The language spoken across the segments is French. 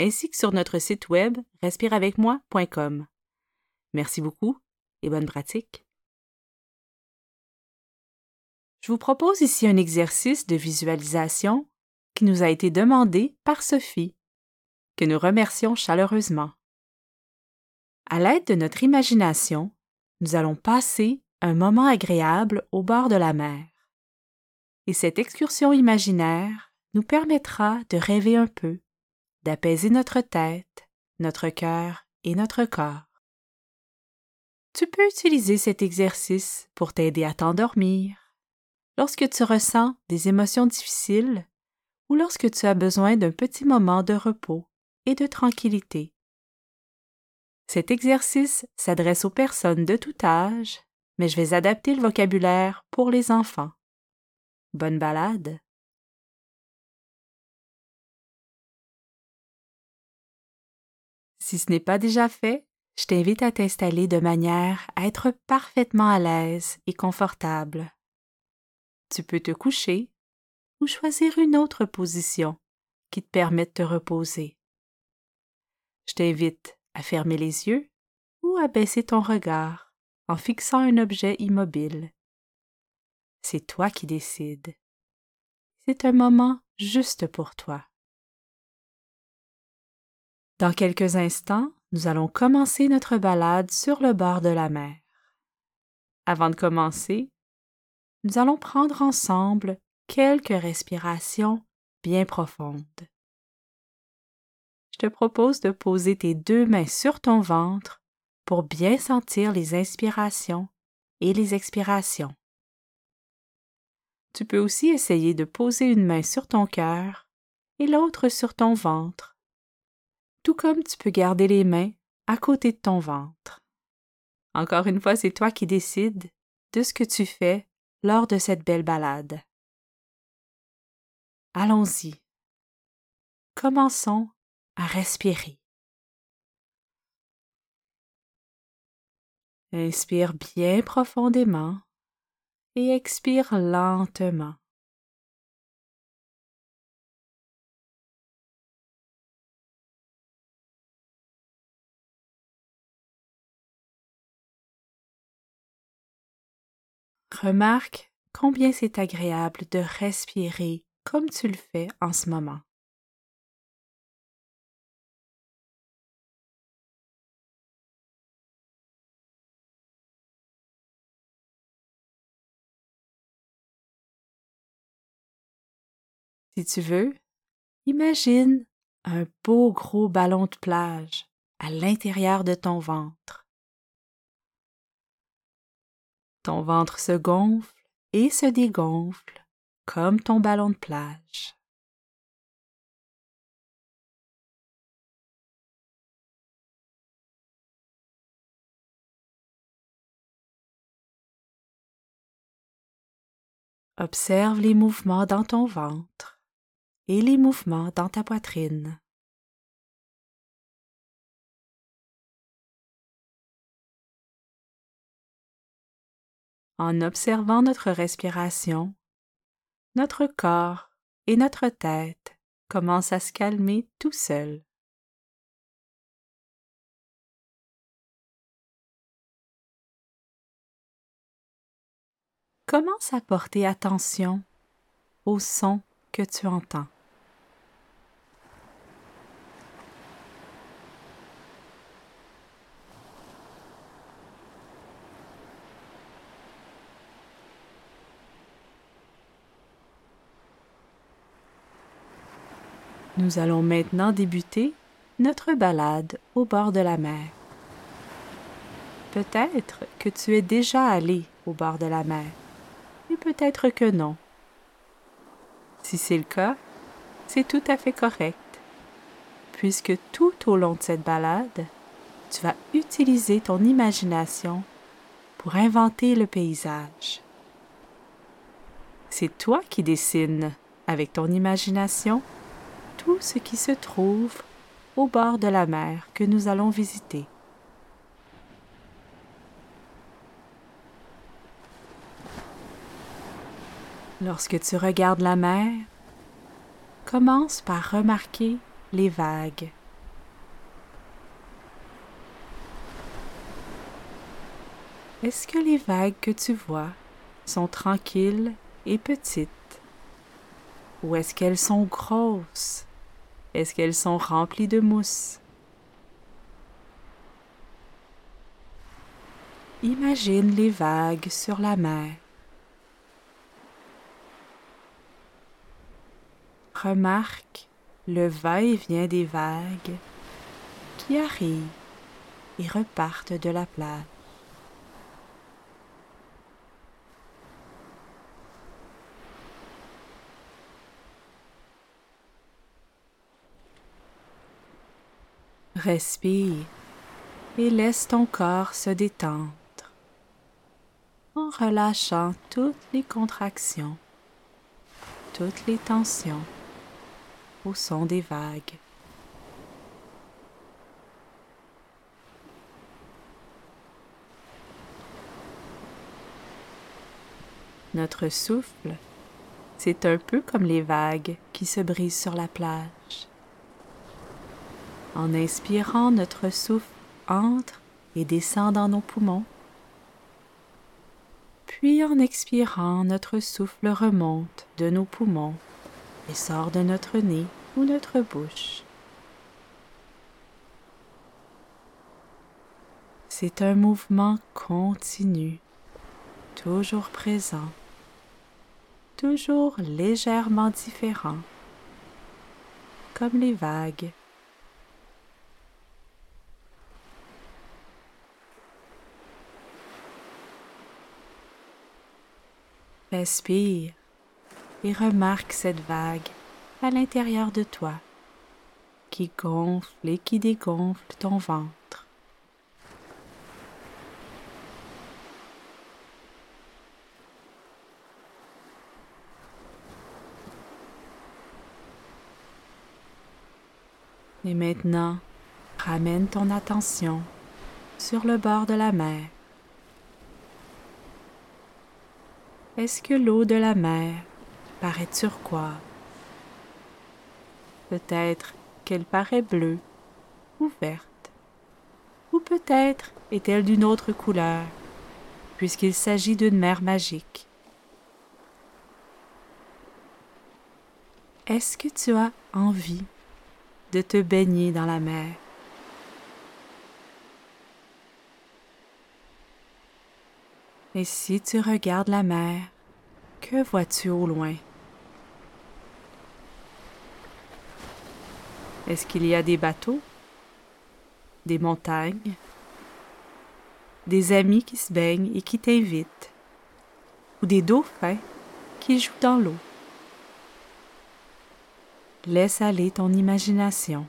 ainsi que sur notre site web respireavecmoi.com. Merci beaucoup et bonne pratique. Je vous propose ici un exercice de visualisation qui nous a été demandé par Sophie, que nous remercions chaleureusement. À l'aide de notre imagination, nous allons passer un moment agréable au bord de la mer. Et cette excursion imaginaire nous permettra de rêver un peu, d'apaiser notre tête, notre cœur et notre corps. Tu peux utiliser cet exercice pour t'aider à t'endormir, lorsque tu ressens des émotions difficiles ou lorsque tu as besoin d'un petit moment de repos et de tranquillité. Cet exercice s'adresse aux personnes de tout âge, mais je vais adapter le vocabulaire pour les enfants. Bonne balade. Si ce n'est pas déjà fait, je t'invite à t'installer de manière à être parfaitement à l'aise et confortable. Tu peux te coucher ou choisir une autre position qui te permet de te reposer. Je t'invite à fermer les yeux ou à baisser ton regard en fixant un objet immobile. C'est toi qui décides. C'est un moment juste pour toi. Dans quelques instants, nous allons commencer notre balade sur le bord de la mer. Avant de commencer, nous allons prendre ensemble quelques respirations bien profondes. Je te propose de poser tes deux mains sur ton ventre pour bien sentir les inspirations et les expirations. Tu peux aussi essayer de poser une main sur ton cœur et l'autre sur ton ventre, tout comme tu peux garder les mains à côté de ton ventre. Encore une fois, c'est toi qui décides de ce que tu fais lors de cette belle balade. Allons-y. Commençons à respirer. Inspire bien profondément et expire lentement. Remarque combien c'est agréable de respirer comme tu le fais en ce moment. Si tu veux, imagine un beau gros ballon de plage à l'intérieur de ton ventre. Ton ventre se gonfle et se dégonfle comme ton ballon de plage. Observe les mouvements dans ton ventre et les mouvements dans ta poitrine. En observant notre respiration, notre corps et notre tête commencent à se calmer tout seuls. Commence à porter attention aux sons que tu entends. Nous allons maintenant débuter notre balade au bord de la mer. Peut-être que tu es déjà allé au bord de la mer, et peut-être que non. Si c'est le cas, c'est tout à fait correct, puisque tout au long de cette balade, tu vas utiliser ton imagination pour inventer le paysage. C'est toi qui dessines, avec ton imagination, tout ce qui se trouve au bord de la mer que nous allons visiter. Lorsque tu regardes la mer, commence par remarquer les vagues. Est-ce que les vagues que tu vois sont tranquilles et petites? Ou est-ce qu'elles sont grosses? Est-ce qu'elles sont remplies de mousse? Imagine les vagues sur la mer. Remarque le va-et-vient des vagues qui arrivent et repartent de la plage. Respire et laisse ton corps se détendre en relâchant toutes les contractions, toutes les tensions au son des vagues. Notre souffle, c'est un peu comme les vagues qui se brisent sur la plage. En inspirant, notre souffle entre et descend dans nos poumons. Puis en expirant, notre souffle remonte de nos poumons et sort de notre nez ou notre bouche. C'est un mouvement continu, toujours présent, toujours légèrement différent, comme les vagues. Respire et remarque cette vague à l'intérieur de toi qui gonfle et qui dégonfle ton ventre. Et maintenant, ramène ton attention sur le bord de la mer. Est-ce que l'eau de la mer paraît turquoise? Peut-être qu'elle paraît bleue ou verte, ou peut-être est-elle d'une autre couleur, puisqu'il s'agit d'une mer magique. Est-ce que tu as envie de te baigner dans la mer? Et si tu regardes la mer, que vois-tu au loin? Est-ce qu'il y a des bateaux, des montagnes, des amis qui se baignent et qui t'invitent, ou des dauphins qui jouent dans l'eau? Laisse aller ton imagination.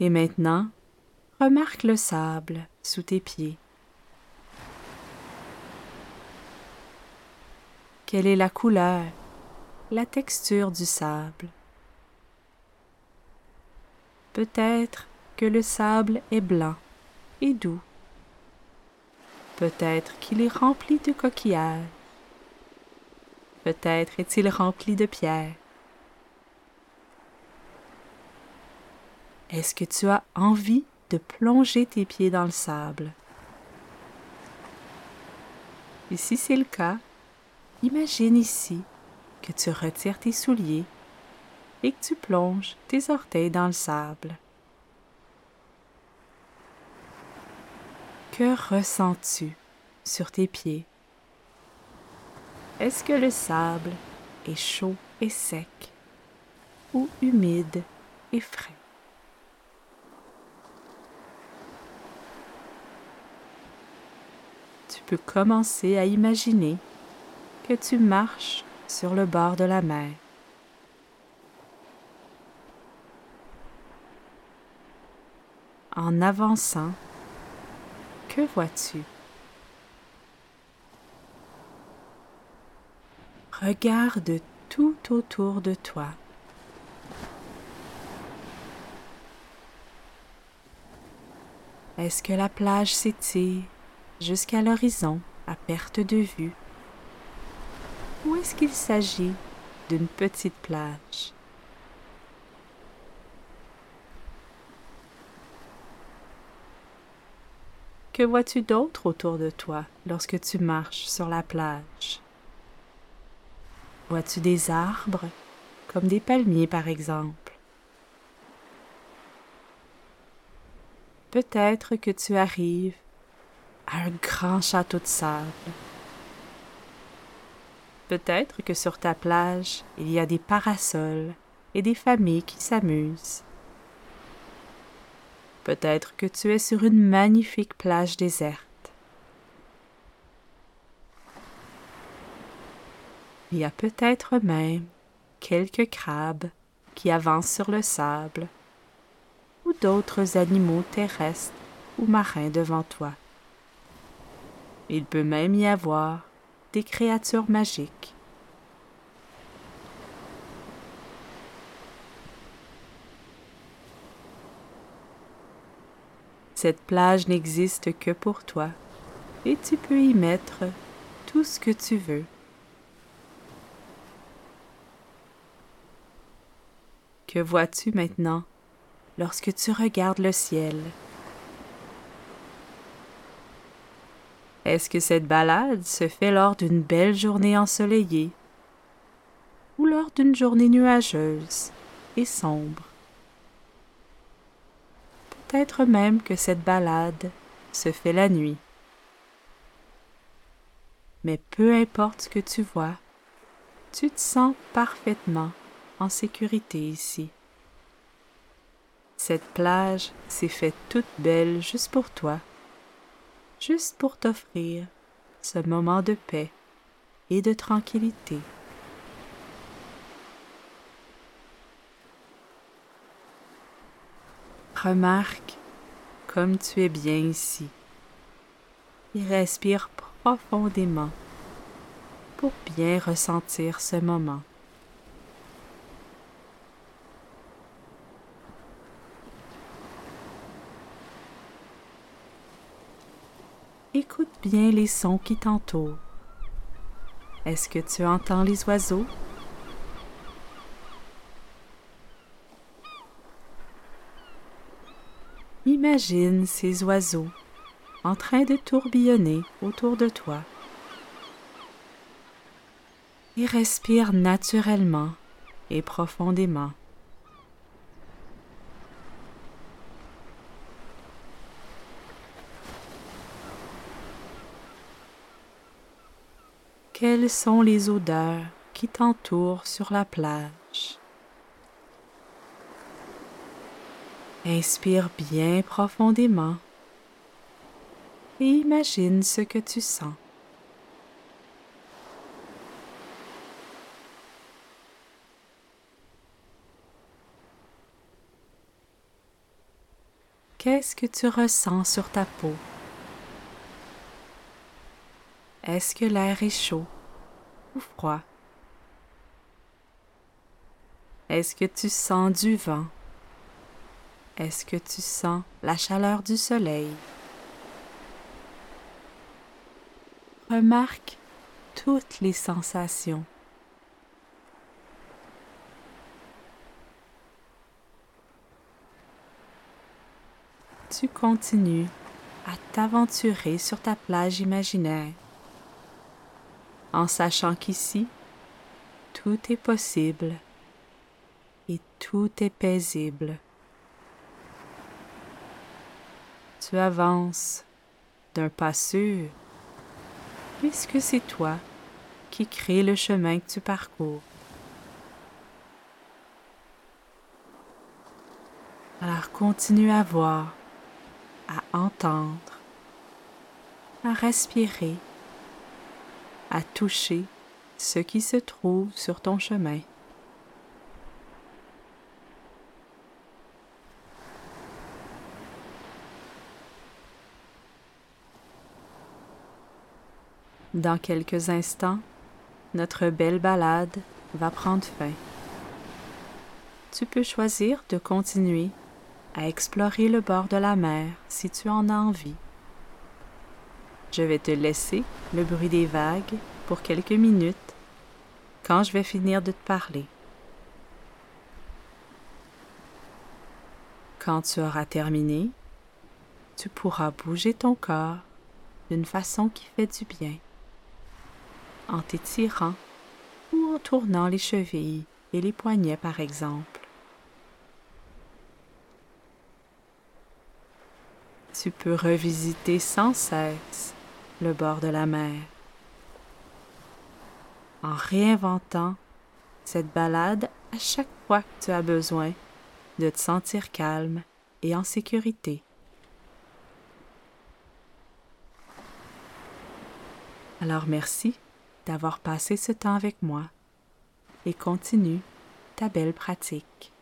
Et maintenant, remarque le sable sous tes pieds. Quelle est la couleur, la texture du sable? Peut-être que le sable est blanc et doux. Peut-être qu'il est rempli de coquillages. Peut-être est-il rempli de pierres. Est-ce que tu as envie de plonger tes pieds dans le sable? Et si c'est le cas, Imagine ici que tu retires tes souliers et que tu plonges tes orteils dans le sable. Que ressens-tu sur tes pieds? Est-ce que le sable est chaud et sec ou humide et frais? Tu peux commencer à imaginer que tu marches sur le bord de la mer. En avançant, que vois-tu? Regarde tout autour de toi. Est-ce que la plage s'étire? Jusqu'à l'horizon à perte de vue? Ou est-ce qu'il s'agit d'une petite plage? Que vois-tu d'autre autour de toi lorsque tu marches sur la plage? Vois-tu des arbres, comme des palmiers par exemple? Peut-être que tu arrives à un grand château de sable. Peut-être que sur ta plage, il y a des parasols et des familles qui s'amusent. Peut-être que tu es sur une magnifique plage déserte. Il y a peut-être même quelques crabes qui avancent sur le sable ou d'autres animaux terrestres ou marins devant toi. Il peut même y avoir des créatures magiques. Cette plage n'existe que pour toi et tu peux y mettre tout ce que tu veux. Que vois-tu maintenant lorsque tu regardes le ciel? Est-ce que cette balade se fait lors d'une belle journée ensoleillée ou lors d'une journée nuageuse et sombre? Peut-être même que cette balade se fait la nuit. Mais peu importe ce que tu vois, tu te sens parfaitement en sécurité ici. Cette plage s'est faite toute belle juste pour toi, juste pour t'offrir ce moment de paix et de tranquillité. Remarque comme tu es bien ici et respire profondément pour bien ressentir ce moment. Écoute bien les sons qui t'entourent. Est-ce que tu entends les oiseaux? Imagine ces oiseaux en train de tourbillonner autour de toi. Et respire naturellement et profondément. Quelles sont les odeurs qui t'entourent sur la plage? Inspire bien profondément et imagine ce que tu sens. Qu'est-ce que tu ressens sur ta peau? Est-ce que l'air est chaud? Froid? Est-ce que tu sens du vent? Est-ce que tu sens la chaleur du soleil? Remarque toutes les sensations. Tu continues à t'aventurer sur ta plage imaginaire en sachant qu'ici, tout est possible et tout est paisible. Tu avances d'un pas sûr, puisque c'est toi qui crée le chemin que tu parcours. Alors continue à voir, à entendre, à respirer à toucher ce qui se trouve sur ton chemin. Dans quelques instants, notre belle balade va prendre fin. Tu peux choisir de continuer à explorer le bord de la mer si tu en as envie. Je vais te laisser le bruit des vagues pour quelques minutes quand je vais finir de te parler. Quand tu auras terminé, tu pourras bouger ton corps d'une façon qui fait du bien en t'étirant ou en tournant les chevilles et les poignets par exemple. Tu peux revisiter sans cesse le bord de la mer en réinventant cette balade à chaque fois que tu as besoin de te sentir calme et en sécurité. Alors merci d'avoir passé ce temps avec moi et continue ta belle pratique.